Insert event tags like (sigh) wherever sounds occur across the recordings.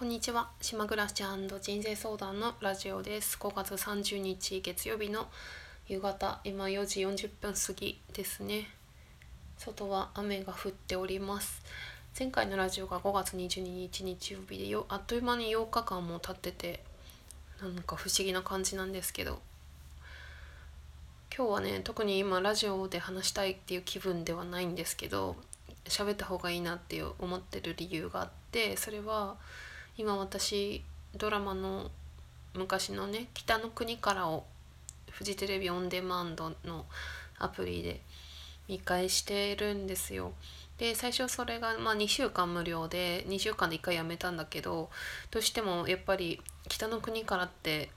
こんにちは。島暮らし人生相談のラジオです。5月30日月曜日の夕方今4時40分過ぎですね。外は雨が降っております。前回のラジオが5月22日日曜日でよあっという間に8日間も経っててなんか不思議な感じなんですけど。今日はね特に今ラジオで話したいっていう気分ではないんですけど喋った方がいいなって思ってる理由があってそれは今私ドラマの昔のね「北の国から」をフジテレビオンデマンドのアプリで見返してるんですよ。で最初それがまあ2週間無料で2週間で1回やめたんだけどどうしてもやっぱり「北の国から」って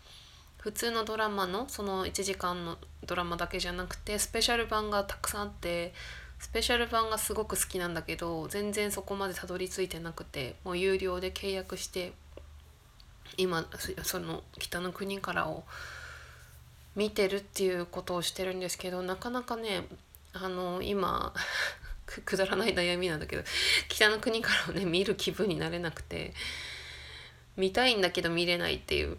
普通のドラマのその1時間のドラマだけじゃなくてスペシャル版がたくさんあってスペシャル版がすごく好きなんだけど全然そこまでたどり着いてなくてもう有料で契約して今その「北の国から」を見てるっていうことをしてるんですけどなかなかねあの今 (laughs) くだらない悩みなんだけど「北の国から」をね見る気分になれなくて見たいんだけど見れないっていう。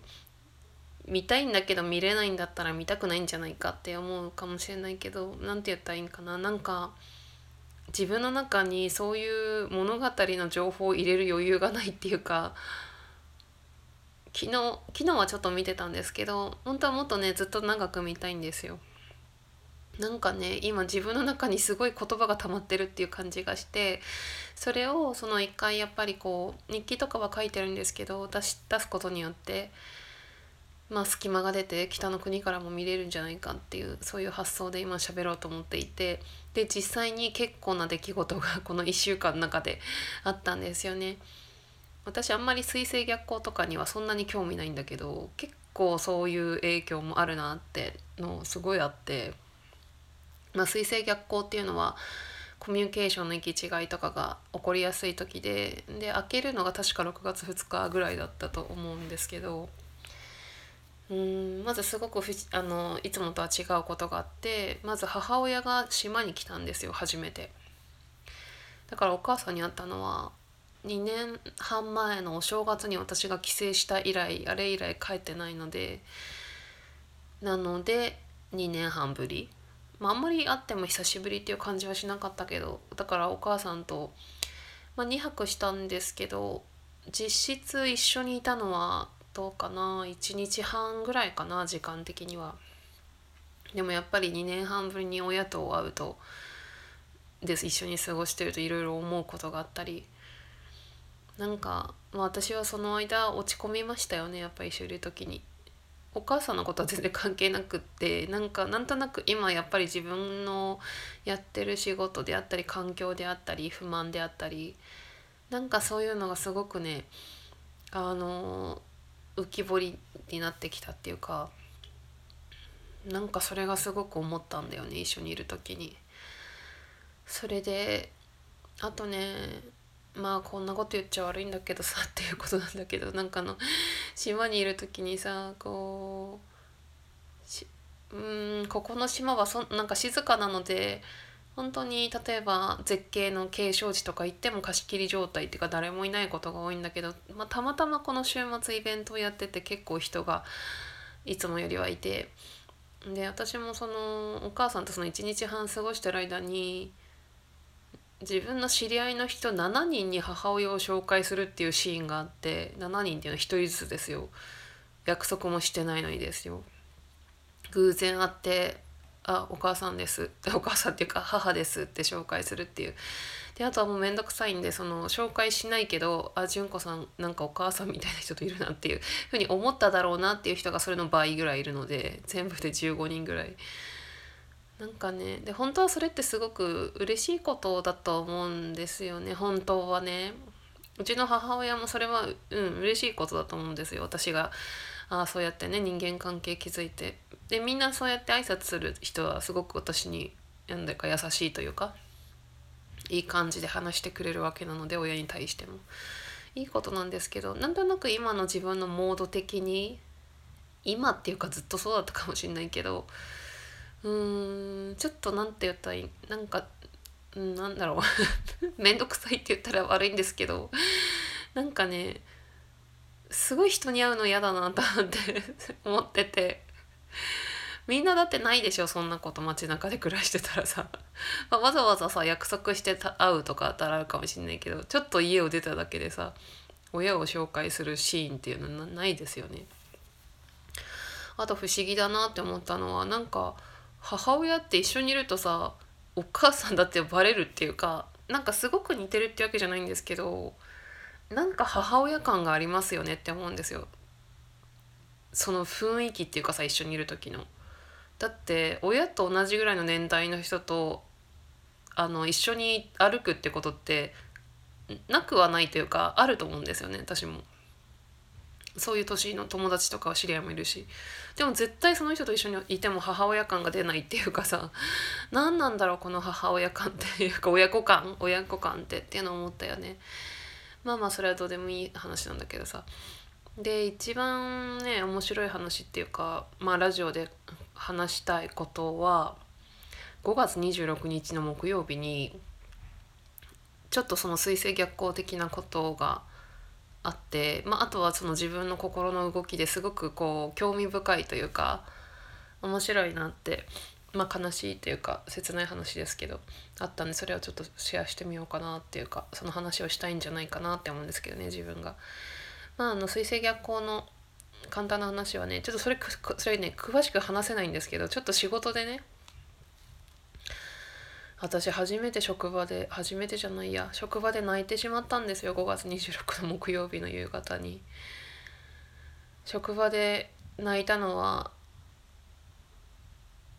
見たいんだけど見れないんだったら見たくないんじゃないかって思うかもしれないけど何て言ったらいいんかな。なんか自分の中にそういう物語の情報を入れる余裕がないっていうか昨日昨日はちょっと見てたんですけど本当はもっとねずっと長く見たいんですよ。なんかね今自分の中にすごい言葉が溜まってるっていう感じがしてそれをその一回やっぱりこう日記とかは書いてるんですけど出し出すことによってまあ、隙間が出て北の国からも見れるんじゃないかっていうそういう発想で今喋ろうと思っていてで実際に結構な出来事が (laughs) この1週間の中であったんですよね。私あんまり水星逆行とかにはそんなに興味ないんだけど結構そういう影響もあるなってのすごいあって、まあ、水星逆行っていうのはコミュニケーションの行き違いとかが起こりやすい時でで開けるのが確か6月2日ぐらいだったと思うんですけど。うんまずすごくあのいつもとは違うことがあってまず母親が島に来たんですよ初めて。だからお母さんに会ったのは2年半前のお正月に私が帰省した以来あれ以来帰ってないのでなので2年半ぶり、まあ、あんまり会っても久しぶりっていう感じはしなかったけどだからお母さんと、まあ、2泊したんですけど実質一緒にいたのはどうかな？1日半ぐらいかな時間的には。でもやっぱり2年半ぶりに親と会うとで一緒に過ごしてるといろいろ思うことがあったり。なんか、まあ、私はその間落ち込みましたよねやっぱり一緒にいる時に。お母さんのことは全然関係なくってなんかなんとなく今やっぱり自分のやってる仕事であったり環境であったり不満であったり。なんかそういうのがすごくねあの浮き彫りになってきたっていうかなんかそれがすごく思ったんだよね一緒にいる時に。それであとねまあこんなこと言っちゃ悪いんだけどさ (laughs) っていうことなんだけどなんかの島にいる時にさこううんここの島はそなんか静かなので本当に例えば絶景の景勝地とか行っても貸し切り状態っていうか誰もいないことが多いんだけど、まあ、たまたまこの週末イベントをやってて結構人がいつもよりはいてで私もそのお母さんとその1日半過ごしてる間に自分の知り合いの人7人に母親を紹介するっていうシーンがあって7人っていうのは1人ずつですよ。約束もしてないのにですよ。偶然会ってあお母さんです (laughs) お母さんっていうか母ですって紹介するっていうであとはもう面倒くさいんでその紹介しないけどあ純子さんなんかお母さんみたいな人といるなっていうふうに思っただろうなっていう人がそれの倍ぐらいいるので全部で15人ぐらい。なんかねで本当はそれってすごく嬉しいことだと思うんですよね本当はねうちの母親もそれはうん嬉しいことだと思うんですよ。私があそうやってね人間関係築いて。でみんなそうやって挨拶する人はすごく私に何だか優しいというかいい感じで話してくれるわけなので親に対しても。いいことなんですけどなんとなく今の自分のモード的に今っていうかずっとそうだったかもしれないけどうーんちょっと何て言ったらいいなんか、うん、なんだろう。(laughs) 面倒くさいって言ったら悪いんですけどなんかねすごい人に会うの嫌だなと思って (laughs) 思ってて。みんなだってないでしょそんなこと。街中で暮らしてたらさ、ま、わざわざさ約束して会うとかあったらあるかもしんないけどちょっと家を出ただけでさ親を紹介するシーンっていうのはないですよね。あと不思議だなって思ったのはなんか母親って一緒にいるとさお母さんだってバレるっていうかなんかすごく似てるってわけじゃないんですけどなんか母親感がありますよねって思うんですよ。その雰囲気っていうかさ一緒にいる時の。だって親と同じぐらいの年代の人とあの一緒に歩くってことってなくはないというかあると思うんですよね私も。そういう年の友達とか知り合いもいるし。でも絶対その人と一緒にいても母親感が出ないっていうかさ何なんだろうこの母親感っていうか親子感親子感ってっていうのを思ったよね。まあまあそれはどうでもいい話なんだけどさ。で一番ね面白い話っていうかまあラジオで話したいことは5月26日の木曜日にちょっとその水星逆行的なことがあって、まあ、あとはその自分の心の動きですごくこう興味深いというか面白いなってまあ悲しいというか切ない話ですけどあったんでそれをちょっとシェアしてみようかなっていうかその話をしたいんじゃないかなって思うんですけどね自分が。まあ、あの水星逆行の簡単な話はねちょっとそれそれね詳しく話せないんですけどちょっと仕事でね私初めて職場で初めてじゃないや職場で泣いてしまったんですよ。5月26の木曜日の夕方に。職場で泣いたのは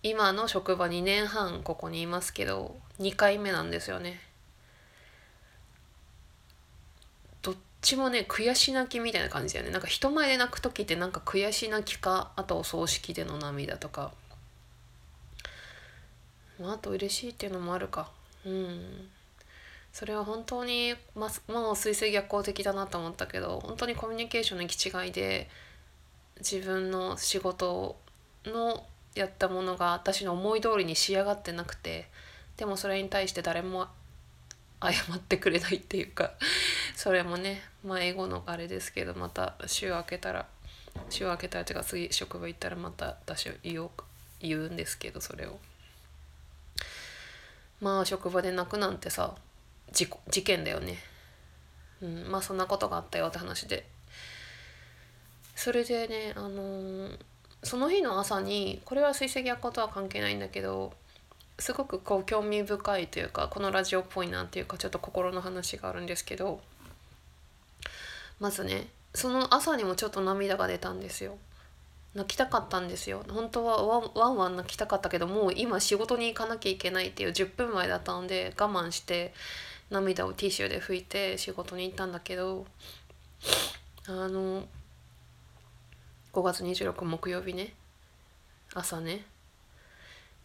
今の職場2年半ここにいますけど2回目なんですよね。どっちもね悔し泣きみたいな感じだよね。なんか人前で泣く時ってなんか悔し泣きかあとお葬式での涙とか。まあ、と嬉しいっていうのもあるかうんそれは本当にまあもう水星逆行的だなと思ったけど本当にコミュニケーションの行き違いで自分の仕事のやったものが私の思い通りに仕上がってなくてでもそれに対して誰も謝ってくれないっていうか (laughs) それもねまあ英語のあれですけどまた週明けたら週明けたらっていうか次職場行ったらまた私言おう言うんですけどそれを。まあ職場で泣くなんてさ事事件だよね、うん、まあそんなことがあったよって話でそれでねあのー、その日の朝にこれは水星逆行とは関係ないんだけどすごくこう興味深いというかこのラジオっぽいなっていうかちょっと心の話があるんですけどまずねその朝にもちょっと涙が出たんですよ。泣きたかったんですよ。本当はワンワン泣きたかったけどもう今仕事に行かなきゃいけないっていう10分前だったので我慢して涙をティッシュで拭いて仕事に行ったんだけどあの5月26木曜日ね。朝ね。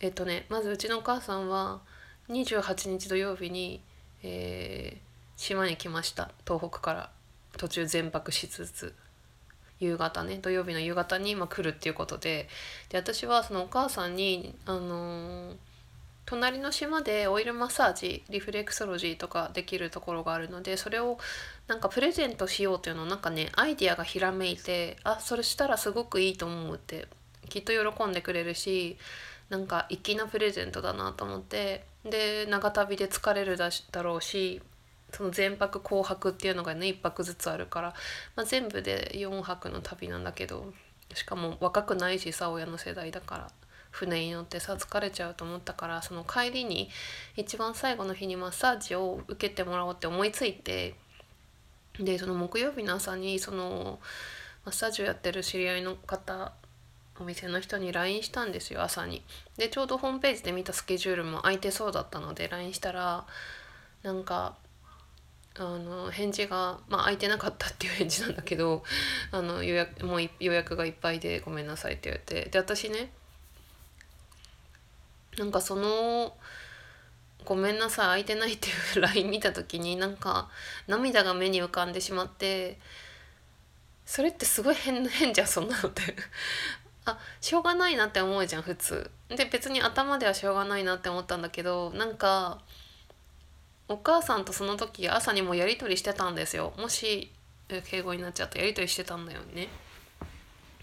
えっとねまずうちのお母さんは28日土曜日に、えー、島に来ました。東北から途中全泊しつつ。夕方ね土曜日の夕方にま来るっていうことで。で私はそのお母さんにあのー、隣の島でオイルマッサージリフレクソロジーとかできるところがあるのでそれをなんかプレゼントしようっていうのをなんかねアイディアがひらめいてあそれしたらすごくいいと思うってきっと喜んでくれるしなんか粋なプレゼントだなと思って。で長旅で疲れるだろうしその全泊後泊っていうのがね1泊ずつあるから、まあ、全部で4泊の旅なんだけどしかも若くないしさ親の世代だから船に乗ってさ疲れちゃうと思ったからその帰りに一番最後の日にマッサージを受けてもらおうって思いついてでその木曜日の朝にそのマッサージをやってる知り合いの方お店の人に LINE したんですよ朝に。でちょうどホームページで見たスケジュールも空いてそうだったので LINE したらなんかあの返事が、まあ、空いてなかったっていう返事なんだけど (laughs) あの予約もう予約がいっぱいでごめんなさいって言われて。で私ねなんかその「ごめんなさい空いてない」っていう (laughs) LINE 見た時になんか涙が目に浮かんでしまってそれってすごい変変じゃんそんなのって。(laughs) あしょうがないなって思うじゃん普通。で別に頭ではしょうがないなって思ったんだけどなんかお母さんとその時朝にもやり取りしてたんですよ。もし敬語になっちゃってやり取りしてたんだよね。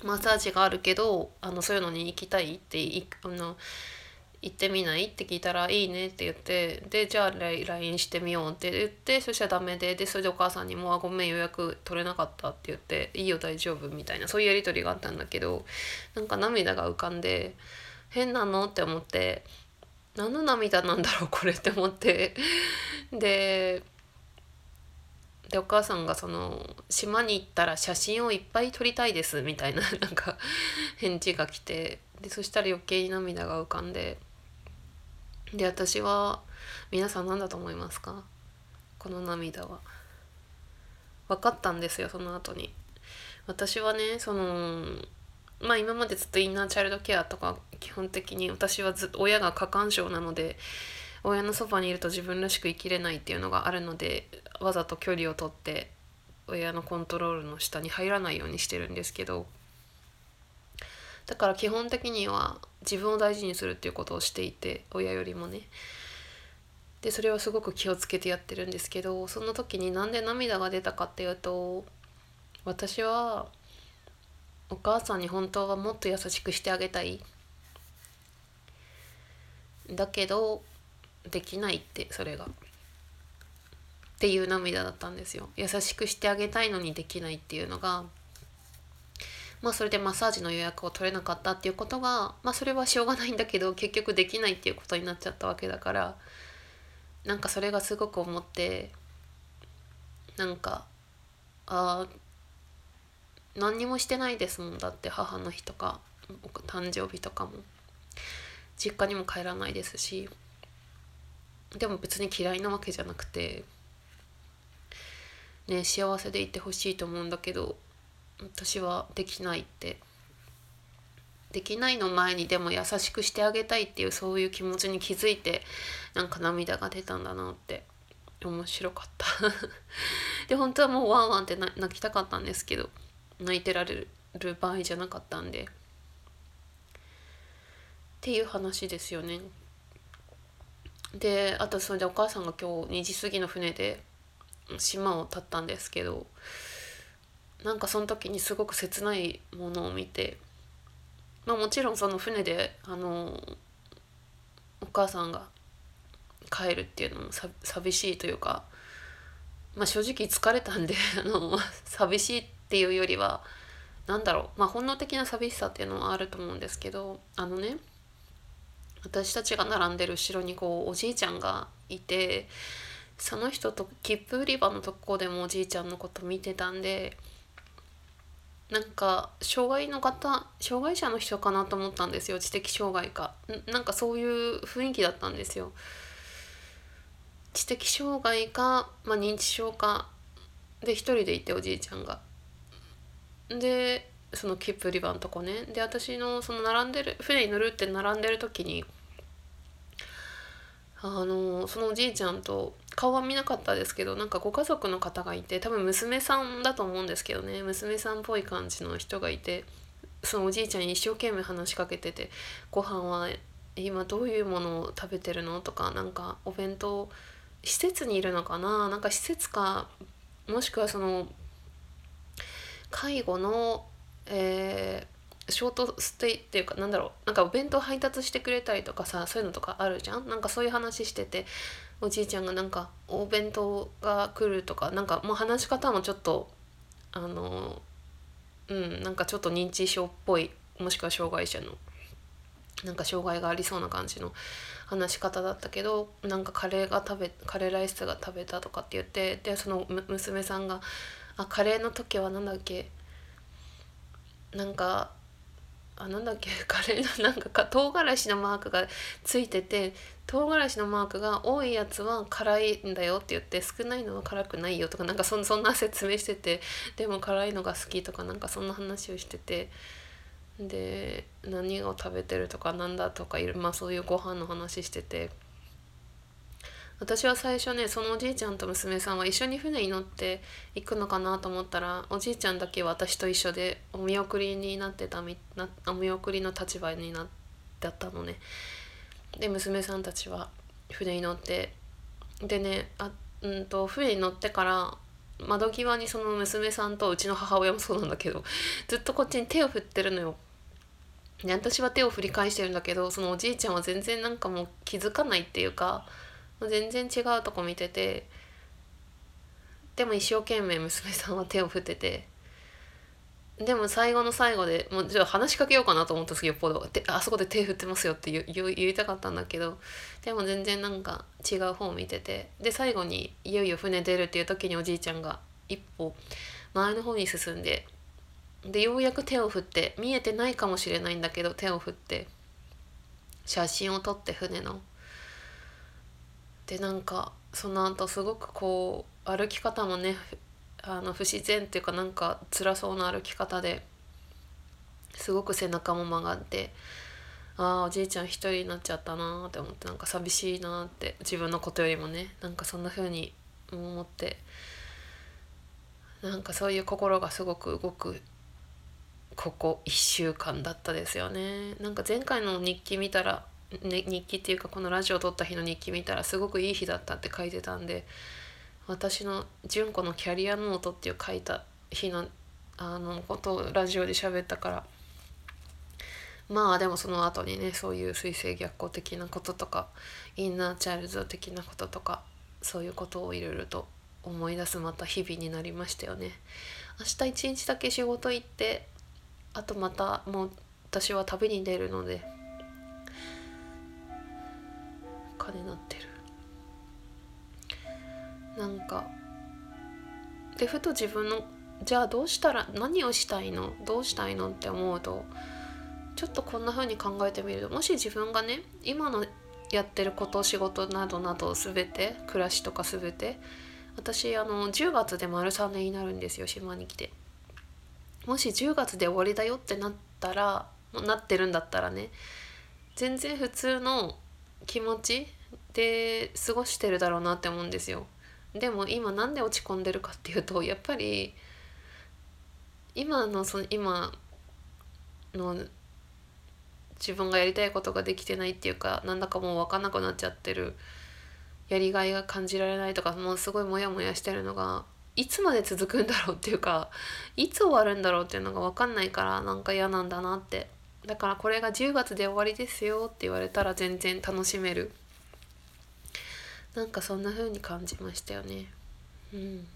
マッサージがあるけどあのそういうのに行きたいっていあの行ってみない？って聞いたら「いいね」って言ってでじゃあ LINE してみようって言ってそしたらダメででそれでお母さんにも「あごめん予約取れなかった」って言って「いいよ大丈夫」みたいなそういうやり取りがあったんだけどなんか涙が浮かんで変なの？って思って何の涙なんだろうこれって思ってででお母さんがその「島に行ったら写真をいっぱい撮りたいです」みたいな (laughs) なんか返事が来てでそしたら余計に涙が浮かんでで私は皆さん何だと思いますか？この涙は。分かったんですよその後に。私はねそのまあ今までずっとインナーチャイルドケアとか基本的に私はずっと親が過干渉なので親のそばにいると自分らしく生きれないっていうのがあるのでわざと距離をとって親のコントロールの下に入らないようにしてるんですけどだから基本的には自分を大事にするっていうことをしていて親よりもね。でそれはすごく気をつけてやってるんですけどその時になんで涙が出たかっていうと私はお母さんに本当はもっと優しくしてあげたい？だけどできないってそれが。っていう涙だったんですよ。優しくしてあげたいのにできないっていうのがまあそれでマッサージの予約を取れなかったっていうことがまあそれはしょうがないんだけど結局できないっていうことになっちゃったわけだからなんかそれがすごく思ってなんかああ何にもしてないですもんだって母の日とか誕生日とかも。実家にも帰らないですしでも別に嫌いなわけじゃなくてね幸せでいてほしいと思うんだけど私はできないって。できないの前にでも優しくしてあげたいっていうそういう気持ちに気づいてなんか涙が出たんだなって面白かった。(laughs) で本当はもうワンワンって泣きたかったんですけど泣いてられる場合じゃなかったんでっていう話ですよね。であとそれでお母さんが今日2時過ぎの船で島を立ったんですけどなんかその時にすごく切ないものを見てまあもちろんその船であのお母さんが帰るっていうのも寂しいというかまあ正直疲れたんで (laughs) あの寂しいってっていうよりは何だろうまあ本能的な寂しさっていうのはあると思うんですけどあのね私たちが並んでる後ろにこうおじいちゃんがいてその人と切符売り場のとこでもおじいちゃんのこと見てたんでなんか障害の方障害者の人かなと思ったんですよ知的障害か。なんかそういう雰囲気だったんですよ。知的障害か、まあ、認知症かで一人でいておじいちゃんが。でその切符売り場のとこねで私のその並んでる船に乗るって並んでる時にあのそのおじいちゃんと顔は見なかったですけどなんかご家族の方がいて多分娘さんだと思うんですけどね娘さんっぽい感じの人がいてそのおじいちゃんに一生懸命話しかけてて「ご飯は今どういうものを食べてるの?」とかなんかお弁当施設にいるのかななんか施設かもしくはその介護の、えーショートステイっていうかなんだろうなんかお弁当配達してくれたりとかさそういうのとかあるじゃん？なんかそういう話してておじいちゃんがなんかお弁当が来るとかなんかもう話し方もちょっとあのうんなんかちょっと認知症っぽいもしくは障害者のなんか障害がありそうな感じの話し方だったけどなんかカレーが食べカレーライスが食べたとかって言ってでその娘さんが「あカレーの時は何だっけ？なんかあなんだっけ？(laughs) カレーのなんかか唐辛子のマークがついてて唐辛子のマークが多いやつは辛いんだよって言って少ないのは辛くないよとかなんかそそんな説明しててでも辛いのが好きとかなんかそんな話をしててで何を食べてるとかなんだとかまあそういうご飯の話してて。私は最初ねそのおじいちゃんと娘さんは一緒に船に乗って行くのかなと思ったらおじいちゃんだけ私と一緒でお見送りになってたみなお見送りの立場になったのね。で娘さんたちは船に乗ってでねあ、うんと、船に乗ってから窓際にその娘さんとうちの母親もそうなんだけどずっとこっちに手を振ってるのよ。で私は手を振り返してるんだけどそのおじいちゃんは全然なんかもう気づかないっていうか全然違うとこ見ててでも一生懸命娘さんは手を振っててでも最後の最後でもうじゃあ話しかけようかなと思ったんですよっぽどあそこで手振ってますよって言言言いたかったんだけどでも全然なんか違う方を見ててで最後にいよいよ船出るっていう時におじいちゃんが一歩前の方に進んででようやく手を振って見えてないかもしれないんだけど手を振って写真を撮って船の。でなんかその後すごくこう歩き方もねあの不自然っていうかなんか辛そうな歩き方ですごく背中も曲がってああおじいちゃん一人になっちゃったなって思ってなんか寂しいなって自分のことよりもねなんかそんな風に思ってなんかそういう心がすごく動くここ1週間だったですよね。なんか前回の日記見たら、ね、日記っていうかこのラジオ撮った日の日記見たらすごくいい日だったって書いてたんで私の純子のキャリアノートっていう書いた日のあのことをラジオで喋ったからまあでもその後にねそういう水星逆行的なこととかインナーチャイルド的なこととかそういうことをいろいろと思い出すまた日々になりましたよね。明日一日だけ仕事行ってあとまたもう私は旅に出るので金なってる。なんかでふと自分のじゃあどうしたら何をしたいの？どうしたいのって思うとちょっとこんな風に考えてみるともし自分がね今のやってること仕事などなど全て暮らしとか全て私あの10月で丸3年になるんですよ島に来てもし10月で終わりだよってなったらなってるんだったらね全然普通の気持ちで過ごしてるだろうなって思うんですよ。でも今なんで落ち込んでるかっていうとやっぱり今のその今の自分がやりたいことができてないっていうかなんだかもう分かんなくなっちゃってるやりがいが感じられないとかもうすごいモヤモヤしてるのがいつまで続くんだろうっていうかいつ終わるんだろうっていうのが分かんないからなんか嫌なんだなってだからこれが10月で終わりですよって言われたら全然楽しめる。なんかそんな風に感じましたよね。うん。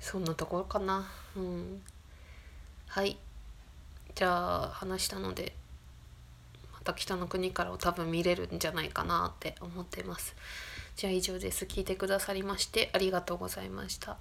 そんなところかな。うん。はい。じゃあ話したのでまた北の国からを多分見れるんじゃないかなって思ってます。じゃあ以上です。聞いてくださりましてありがとうございました。